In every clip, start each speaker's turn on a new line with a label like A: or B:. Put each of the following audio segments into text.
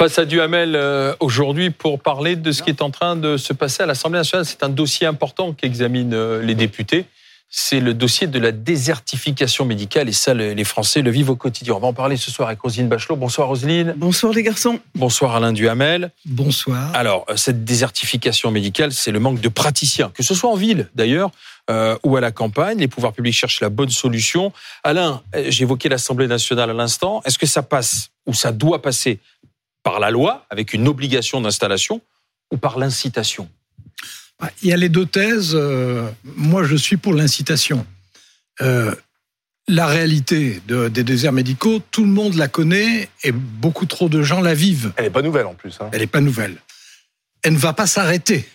A: Face à Duhamel euh, aujourd'hui pour parler de ce qui est en train de se passer à l'Assemblée nationale. C'est un dossier important qu'examinent euh, les députés. C'est le dossier de la désertification médicale et ça, les Français le vivent au quotidien. On va en parler ce soir avec Roselyne Bachelot. Bonsoir Roselyne.
B: Bonsoir les garçons.
A: Bonsoir Alain Duhamel.
C: Bonsoir.
A: Alors, euh, cette désertification médicale, c'est le manque de praticiens, que ce soit en ville d'ailleurs ou à la campagne. Les pouvoirs publics cherchent la bonne solution. Alain, j'évoquais l'Assemblée nationale à l'instant. Est-ce que ça passe ou ça doit passer par la loi, avec une obligation d'installation, ou par l'incitation?
C: Il y a les deux thèses. Euh, moi, je suis pour l'incitation. Euh, la réalité des déserts médicaux, tout le monde la connaît et beaucoup trop de gens la vivent.
D: Elle n'est pas nouvelle en plus. Hein.
C: Elle n'est pas nouvelle. Elle ne va pas s'arrêter.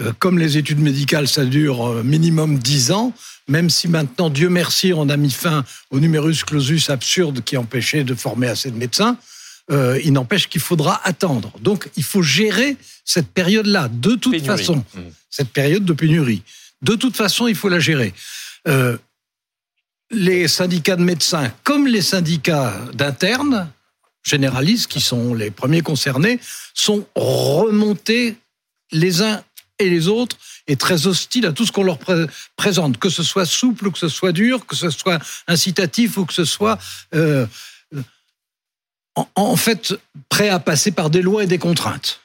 C: Euh, comme les études médicales, ça dure minimum 10 ans, même si maintenant, Dieu merci, on a mis fin au numerus clausus absurde qui empêchait de former assez de médecins. Euh, il n'empêche qu'il faudra attendre. Donc, il faut gérer cette période-là, de toute façon, mmh. cette période de pénurie. De toute façon, il faut la gérer. Euh, les syndicats de médecins, comme les syndicats d'internes, généralistes, qui sont les premiers concernés, sont remontés les uns et les autres et très hostiles à tout ce qu'on leur présente, que ce soit souple ou que ce soit dur, que ce soit incitatif ou que ce soit euh, en fait prêt à passer par des lois et des contraintes.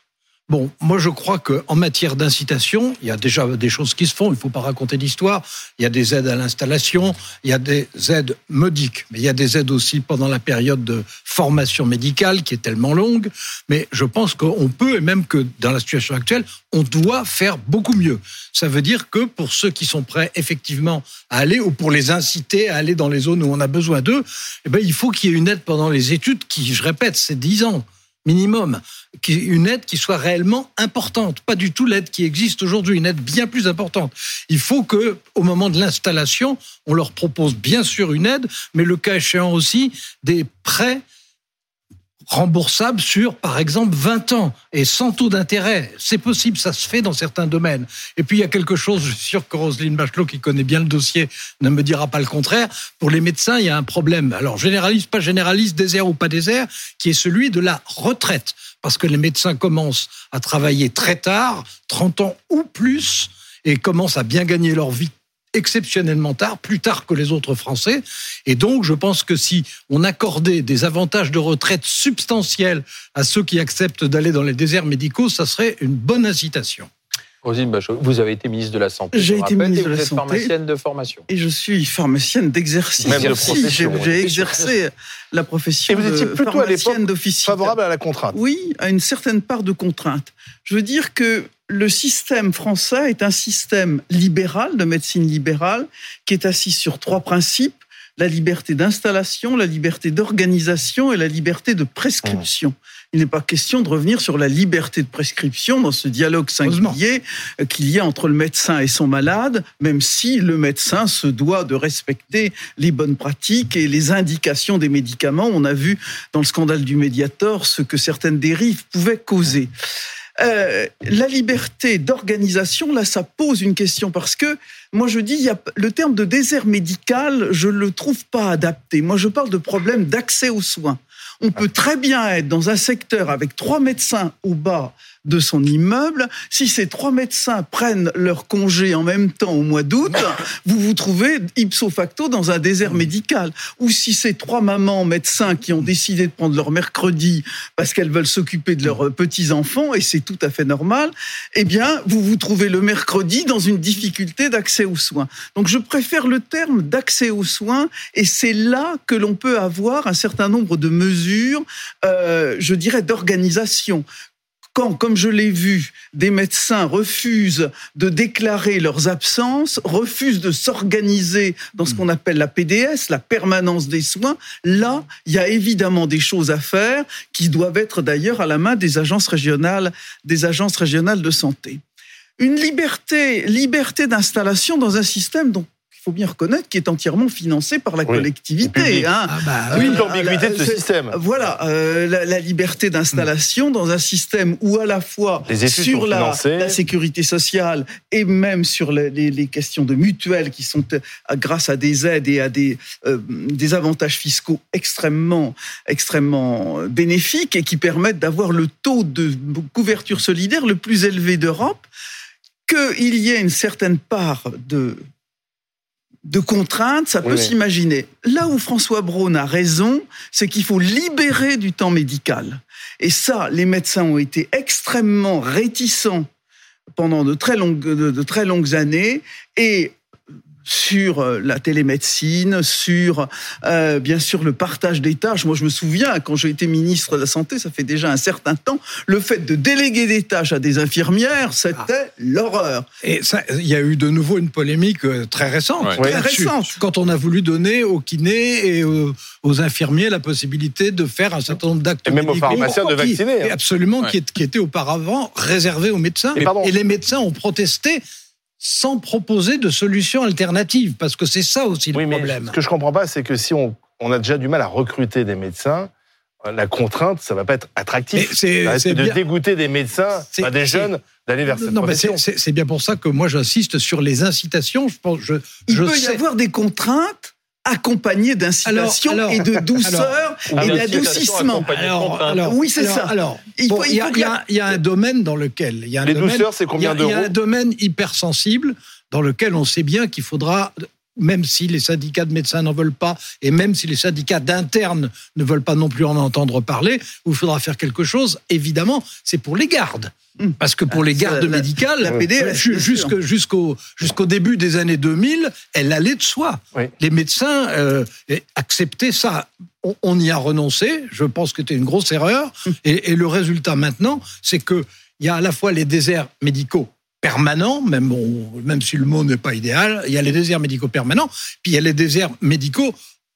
C: Bon, moi je crois qu'en matière d'incitation, il y a déjà des choses qui se font, il ne faut pas raconter d'histoire. Il y a des aides à l'installation, il y a des aides modiques, mais il y a des aides aussi pendant la période de formation médicale qui est tellement longue. Mais je pense qu'on peut, et même que dans la situation actuelle, on doit faire beaucoup mieux. Ça veut dire que pour ceux qui sont prêts effectivement à aller, ou pour les inciter à aller dans les zones où on a besoin d'eux, eh ben, il faut qu'il y ait une aide pendant les études qui, je répète, c'est 10 ans minimum, une aide qui soit réellement importante, pas du tout l'aide qui existe aujourd'hui, une aide bien plus importante. Il faut que, au moment de l'installation, on leur propose bien sûr une aide, mais le cas échéant aussi des prêts remboursable sur, par exemple, 20 ans et sans taux d'intérêt. C'est possible, ça se fait dans certains domaines. Et puis, il y a quelque chose, je suis sûr que Roselyne Bachelot, qui connaît bien le dossier, ne me dira pas le contraire. Pour les médecins, il y a un problème. Alors, généraliste, pas généraliste, désert ou pas désert, qui est celui de la retraite. Parce que les médecins commencent à travailler très tard, 30 ans ou plus, et commencent à bien gagner leur vie exceptionnellement tard, plus tard que les autres Français. Et donc, je pense que si on accordait des avantages de retraite substantiels à ceux qui acceptent d'aller dans les déserts médicaux, ça serait une bonne incitation.
A: Rosine Bachot, vous avez été ministre de la Santé.
B: J'ai été ministre de la Santé.
A: pharmacienne de formation.
B: Et je suis pharmacienne d'exercice. Même de profession. J'ai exercé la profession
D: et vous étiez plutôt à l'époque favorable à la contrainte.
B: Oui, à une certaine part de contrainte. Je veux dire que le système français est un système libéral, de médecine libérale, qui est assis sur trois principes la liberté d'installation, la liberté d'organisation et la liberté de prescription. Il n'est pas question de revenir sur la liberté de prescription dans ce dialogue singulier qu'il y a entre le médecin et son malade, même si le médecin se doit de respecter les bonnes pratiques et les indications des médicaments. On a vu dans le scandale du Mediator ce que certaines dérives pouvaient causer. Euh, la liberté d'organisation, là, ça pose une question parce que moi, je dis, il y a, le terme de désert médical, je le trouve pas adapté. Moi, je parle de problème d'accès aux soins. On peut très bien être dans un secteur avec trois médecins au bas de son immeuble. Si ces trois médecins prennent leur congé en même temps au mois d'août, vous vous trouvez ipso facto dans un désert médical. Ou si ces trois mamans médecins qui ont décidé de prendre leur mercredi parce qu'elles veulent s'occuper de leurs petits-enfants, et c'est tout à fait normal, eh bien, vous vous trouvez le mercredi dans une difficulté d'accès aux soins. Donc je préfère le terme d'accès aux soins, et c'est là que l'on peut avoir un certain nombre de mesures, euh, je dirais, d'organisation quand, comme je l'ai vu, des médecins refusent de déclarer leurs absences, refusent de s'organiser dans ce qu'on appelle la PDS, la permanence des soins, là, il y a évidemment des choses à faire qui doivent être d'ailleurs à la main des agences régionales, des agences régionales de santé. Une liberté, liberté d'installation dans un système dont faut bien reconnaître, qui est entièrement financé par la collectivité.
D: Hein. Ah bah, oui, l'ambiguïté de ce système.
B: Voilà, euh, la, liberté d'installation dans un système où à la fois sur la, la, sécurité sociale et même sur les, questions de mutuelles qui sont euh, grâce à des aides et à des, euh, des avantages fiscaux extrêmement, extrêmement bénéfiques et qui permettent d'avoir le taux de couverture solidaire le plus élevé d'Europe, qu'il y ait une certaine part de de contraintes, ça peut s'imaginer. Là où François Braun a raison, c'est qu'il faut libérer du temps médical. Et ça, les médecins ont été extrêmement réticents pendant de très longues, de très longues années. Et sur euh, la télémédecine, sur euh, bien sûr le partage des tâches. Moi, je me souviens quand j'ai été ministre de la Santé, ça fait déjà un certain temps, le fait de déléguer des tâches à des infirmières, c'était ah. l'horreur.
C: Et il y a eu de nouveau une polémique euh, très récente.
B: Très récente.
C: Quand on a voulu donner aux kinés et aux, infirmiers la possibilité de faire un certain nombre d'actes.
D: Et même aux pharmaciens de vacciner.
C: Hein. Absolument, qui, qui était auparavant réservé aux médecins. et les médecins ont protesté sans proposer de solution alternative, parce que c'est ça aussi le problème.
D: ce que je comprends pas, c'est que si on, a déjà du mal à recruter des médecins, euh, la contrainte, ça va pas être attractif. C'est de dégoûter des médecins, des jeunes, d'aller vers cette non, profession.
C: C'est bien pour ça que moi j'insiste sur les incitations. Je pense, je,
B: Il peut y avoir des contraintes accompagné d'incitation et de douceur et d'adoucissement. oui, c'est ça.
C: Alors, il, y, a, un domaine dans lequel il y a un
D: les douceurs, c'est combien d'euros
C: Il y a un domaine hypersensible dans lequel on sait bien qu'il faudra même si les syndicats de médecins n'en veulent pas, et même si les syndicats d'internes ne veulent pas non plus en entendre parler, où il faudra faire quelque chose, évidemment, c'est pour les gardes. Hmm. Parce que pour les gardes médicales, la jusqu'au jusqu'au début des années 2000, elle allait de soi. Les médecins euh, acceptaient ça. On, y a renoncé. Je pense que c'était une grosse erreur. Hmm. Et, et le résultat maintenant, c'est que il y a à la fois les déserts médicaux permanents, même, même si le mot n'est pas idéal, il y a les déserts médicaux permanents, puis il y a les déserts médicaux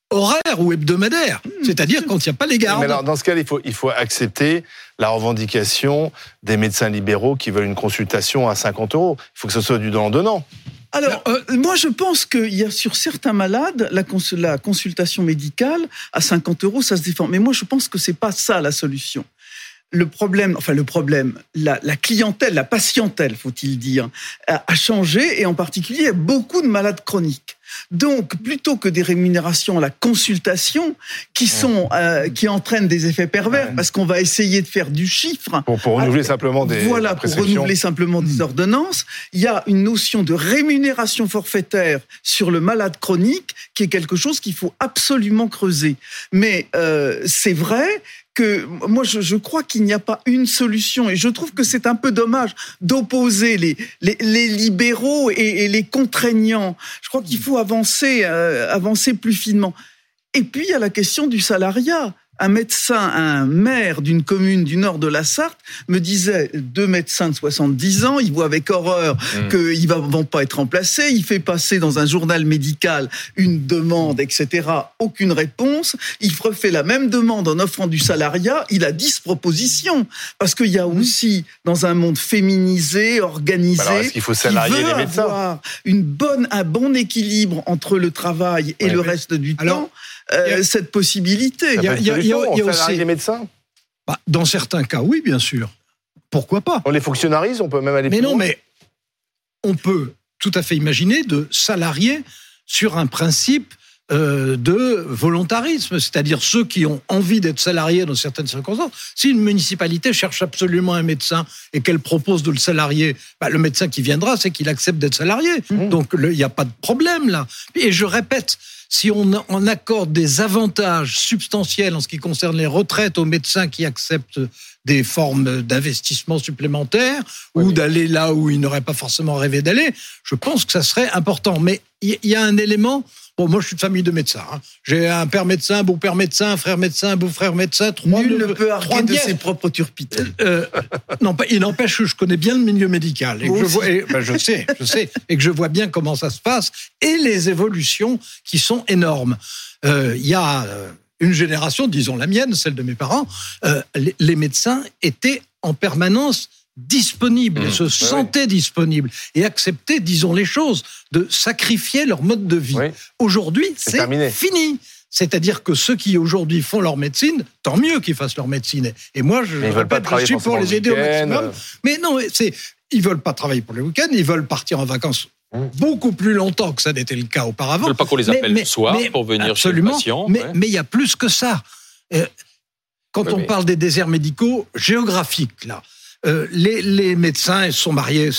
C: horaires ou hebdomadaires, hmm. c'est-à-dire quand il n'y a pas les gardes.
D: Mais alors, dans ce cas, il faut, il faut accepter la revendication des médecins libéraux qui veulent une consultation à 50 euros. Il faut que ce soit du donnant-donnant.
B: Alors, euh, moi, je pense qu'il y a sur certains malades, la, la, consultation médicale à 50 euros, ça se défend. Mais moi, je pense que c'est pas ça la solution le problème, enfin le problème, la, clientèle, la patientèle, faut-il dire, a, changé et en particulier, beaucoup de malades chroniques. Donc, plutôt que des rémunérations à la consultation qui sont euh, qui entraînent des effets pervers, parce qu'on va essayer de faire du chiffre
D: pour, renouveler simplement des
B: voilà pour renouveler simplement des hmm. ordonnances, il y a une notion de rémunération forfaitaire sur le malade chronique qui est quelque chose qu'il faut absolument creuser. Mais euh, c'est vrai que moi je, crois qu'il n'y a pas une solution et je trouve que c'est un peu dommage d'opposer les, les, libéraux et, les contraignants. Je crois qu'il faut avancer, euh, avancer plus finement. Et puis il y a la question du salariat un médecin, un maire d'une commune du nord de la Sarthe me disait deux médecins de 70 ans, ils voient avec horreur mmh. qu'ils ne vont pas être remplacés, il fait passer dans un journal médical une demande, etc. Aucune réponse. Il refait la même demande en offrant du salariat, il a 10 propositions. Parce qu'il y a mmh. aussi, dans un monde féminisé, organisé,
D: bah il faut salarier les médecins? avoir
B: une bonne, un bon équilibre entre le travail et le reste du temps. Euh, cette possibilité.
D: Il y a, il y a, aussi des médecins.
C: Bah, dans certains cas, oui, bien sûr. Pourquoi pas
D: On les fonctionnalise, on peut même aller.
C: Mais non, mais on peut tout à fait imaginer de salarier sur un principe euh, de volontarisme, c'est-à-dire ceux qui ont envie d'être salariés dans certaines circonstances. Si une municipalité cherche absolument un médecin et qu'elle propose de le salarier, bah, le médecin qui viendra, c'est qu'il accepte d'être salarié. Mmh. Donc il n'y a pas de problème là. Et je répète, si on, accorde des avantages substantiels en ce qui concerne les retraites aux médecins qui acceptent des formes d'investissement supplémentaires ou d'aller là où ils n'auraient pas forcément rêvé d'aller, je pense que ça serait important. Mais il y a un élement Bon, moi, je suis de famille de médecins. Hein. J'ai un père médecin, beau-père médecin, un frère médecin, un beau-frère médecin.
B: Trois Nul ne peut arguer de ses propres turpites.
C: Euh, euh, non, il n'empêche que je connais bien le milieu médical. Et que je, vois, ben, je sais, je sais. Et que je vois bien comment ça se passe et les évolutions qui sont énormes. Euh, il y a une génération, disons la mienne, celle de mes parents, les médecins étaient en permanence disponibles mmh. se sentaient disponibles et acceptaient, disons les choses, de sacrifier leur mode de vie. Aujourd'hui, c'est fini. C'est-à-dire que ceux qui aujourd'hui font leur médecine, tant mieux qu'ils fassent leur médecine. Et moi, je,
D: je répète, je suis pour les aider au maximum.
C: Mais non, c'est ils veulent pas travailler pour le week-end, ils veulent partir en vacances. Beaucoup plus longtemps que ça n'était le cas auparavant. Ils
A: veulent pas qu'on les appelle le soir pour venir chez le patient.
C: Mais il y a plus que ça. Euh, quand on parle des déserts médicaux géographiques, là, euh, les, les, médecins sont mariés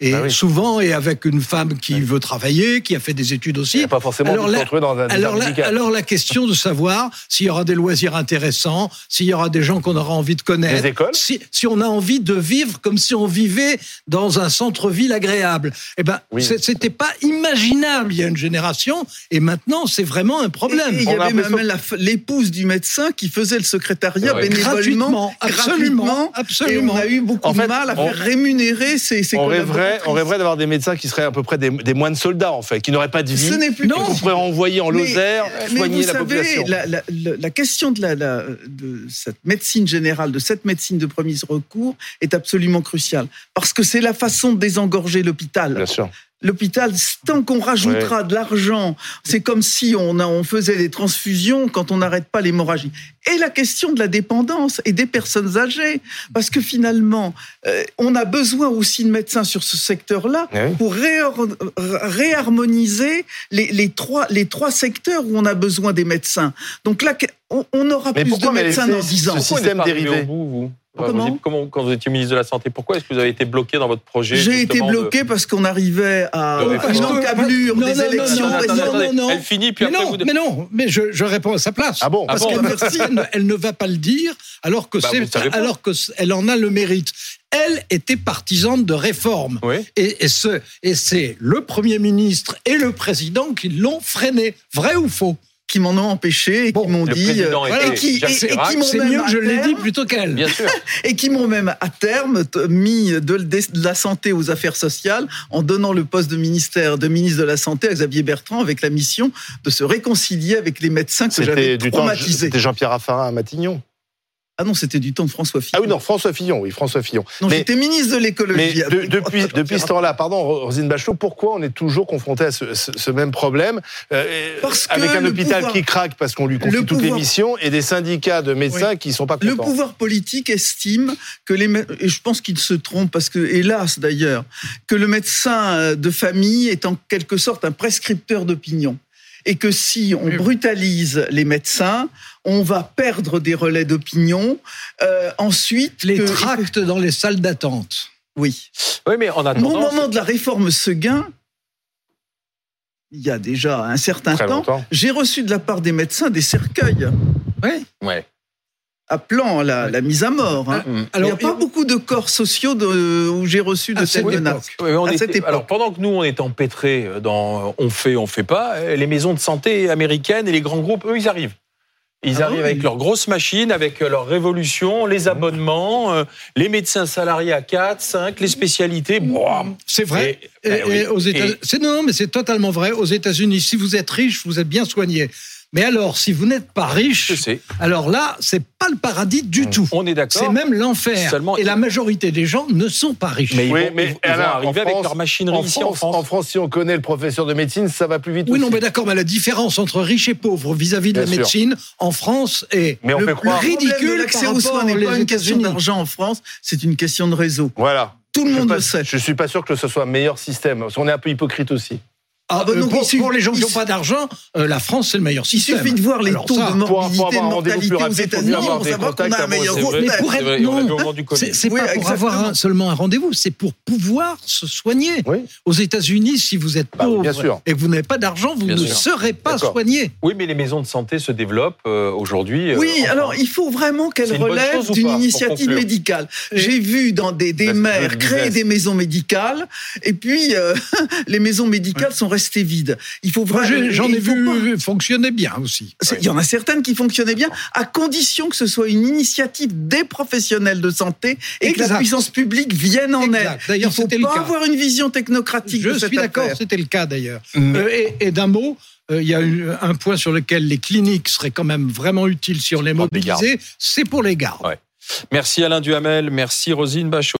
C: et bah souvent et avec une femme qui veut travailler, qui a fait des études aussi.
D: pas forcément alors, la, dans un
C: alors, la, alors la question de savoir s'il y aura des loisirs intéressants, s'il y aura des gens qu'on aura envie de connaître,
D: des écoles
C: si, si, on a envie de vivre comme si on vivait dans un centre-ville agréable. Eh ben, c'était pas imaginable il y a une génération, et maintenant c'est vraiment un problème.
B: il y avait même l'épouse du médecin qui faisait le secrétariat bénévolement,
C: gratuitement, absolument, absolument.
B: Et on a eu beaucoup de mal à faire rémunérer ces, ces
D: on rêverait, on rêverait d'avoir des médecins qui seraient à peu près des, des moines soldats, en fait, qui n'auraient pas de vie. Ce n'est plus qu'on pourrait envoyer en Lozère, soigner la population.
B: La, la, la, question de, la, de cette médecine générale, de cette médecine de premier recours, est absolument cruciale. Parce que c'est la façon de désengorger l'hôpital.
D: Bien sûr
B: l'hôpital, tant qu'on rajoutera de l'argent, c'est comme si on, on faisait des transfusions quand on n'arrête pas l'hémorragie. Et la question de la dépendance et des personnes âgées, parce que finalement, euh, on a besoin aussi de médecins sur ce secteur-là pour réharmoniser les, les, trois, les trois secteurs où on a besoin des médecins. Donc là, on, aura plus de médecins dans 10 ans.
D: Ce système dérivé.
A: Comment, comment, quand vous étiez ministre de la Santé, pourquoi est-ce que vous avez été bloqué dans votre projet
B: J'ai été bloqué parce qu'on arrivait à une encablure des élections.
A: Non, non, Elle finit, puis
C: mais
A: après
C: non,
A: vous...
C: Mais non, mais je, je, réponds à sa place.
D: Ah bon
C: Parce
D: ah
C: qu'elle ne, elle ne va pas le dire alors que bah, c'est, alors que elle en a le mérite. Elle était partisane de réforme.
A: Oui.
C: Et, et, ce, et c'est le Premier ministre et le Président qui l'ont freiné. Vrai ou faux?
B: Qui m'en ont empêché et qui m'ont dit
A: euh,
B: et qui,
C: c'est mieux que je l'ai dit plutôt qu'elle
A: bien sûr
B: et qui m'ont même à terme mis de, la santé aux affaires sociales en donnant le poste de ministère de ministre de la santé à Xavier Bertrand avec la mission de se réconcilier avec les médecins que j'avais traumatisés.
D: C'était Jean-Pierre Raffarin à Matignon.
B: Ah non, c'était du temps de François Fillon.
D: Ah oui, non, François Fillon, oui, François Fillon.
B: Non, j'étais ministre de l'écologie.
D: Mais depuis, depuis ce temps-là, pardon, Rosine Bachelot, pourquoi on est toujours confronté à ce, même problème euh, parce Avec un hôpital qui craque parce qu'on lui confie toutes les missions et des syndicats de médecins qui qui sont pas contents.
B: Le pouvoir politique estime que les... Et je pense qu'il se trompe parce que, hélas d'ailleurs, que le médecin de famille est en quelque sorte un prescripteur d'opinion et que si on brutalise les médecins, on va perdre des relais d'opinion. Euh, ensuite,
C: les tracts dans les salles d'attente.
B: Oui.
A: Oui, mais en
B: attendant, Au moment de la réforme Seguin, il y a déjà un certain temps, j'ai reçu de la part des médecins des cercueils.
A: Oui. Ouais
B: appelant la, la mise à mort. Hein. Ah, il n'y a pas beaucoup de corps sociaux de, où j'ai reçu de cette menace.
A: à cette époque. Alors pendant que nous on est empêtrés dans on fait, on fait pas, les maisons de santé américaines et les grands groupes, eux, ils arrivent. Ils ah arrivent avec leurs grosses machines, avec leur révolution, les mmh. abonnements, euh, les médecins salariés à 4, 5, les spécialités.
C: C'est vrai. Et, aux États... Non, non, mais c'est totalement vrai. Aux États-Unis, si vous êtes riche, vous êtes bien soigné. Mais alors, si vous n'êtes pas riche, alors là, c'est pas le paradis du tout.
A: On est d'accord.
C: C'est même l'enfer. Et la majorité des gens ne sont pas riches.
A: Mais ils vont, mais arriver avec leur machinerie ici en France.
D: En France, si on connaît le professeur de médecine, ça va plus vite.
C: Oui, non, mais d'accord, mais la différence entre riches et pauvres vis-à-vis de la médecine en France est
D: mais on le
C: plus ridicule.
B: L'accès aux soins n'est pas une question d'argent en France, c'est une question de réseau.
D: Voilà.
B: Tout le monde le sait.
D: Je suis pas sûr que ce soit un meilleur système. Qu'on est un peu hypocrite aussi.
C: Ah, bah non, pour, les gens qui n'ont pas d'argent, euh, la France, c'est le meilleur système.
B: Il suffit de voir les taux de morbidité, de mortalité aux États-Unis pour savoir qu'on a un meilleur.
C: Mais pour être, non, c'est pas pour avoir seulement un rendez-vous, c'est pour pouvoir se soigner. Aux États-Unis, si vous êtes bah pauvre et que vous n'avez pas d'argent, vous ne serez pas soigné.
A: Oui, mais les maisons de santé se développent euh, aujourd'hui.
B: Euh, oui, alors il faut vraiment qu'elles relèvent d'une initiative médicale. J'ai vu dans des maires créer des maisons médicales, et puis les maisons médicales sont rester vide.
C: Il faut vraiment. J'en ai vu fonctionner bien aussi.
B: Il y en a certaines qui fonctionnaient bien, à condition que ce soit une initiative des professionnels de santé et que la puissance publique vienne en aide. Il faut pas avoir une vision technocratique.
C: Je suis d'accord, c'était le cas d'ailleurs. Euh, et, d'un mot. Euh, il y a un point sur lequel les cliniques seraient quand même vraiment utiles si on les mobilisait, c'est pour les gardes.
A: Merci Alain Duhamel, merci Rosine Bachot.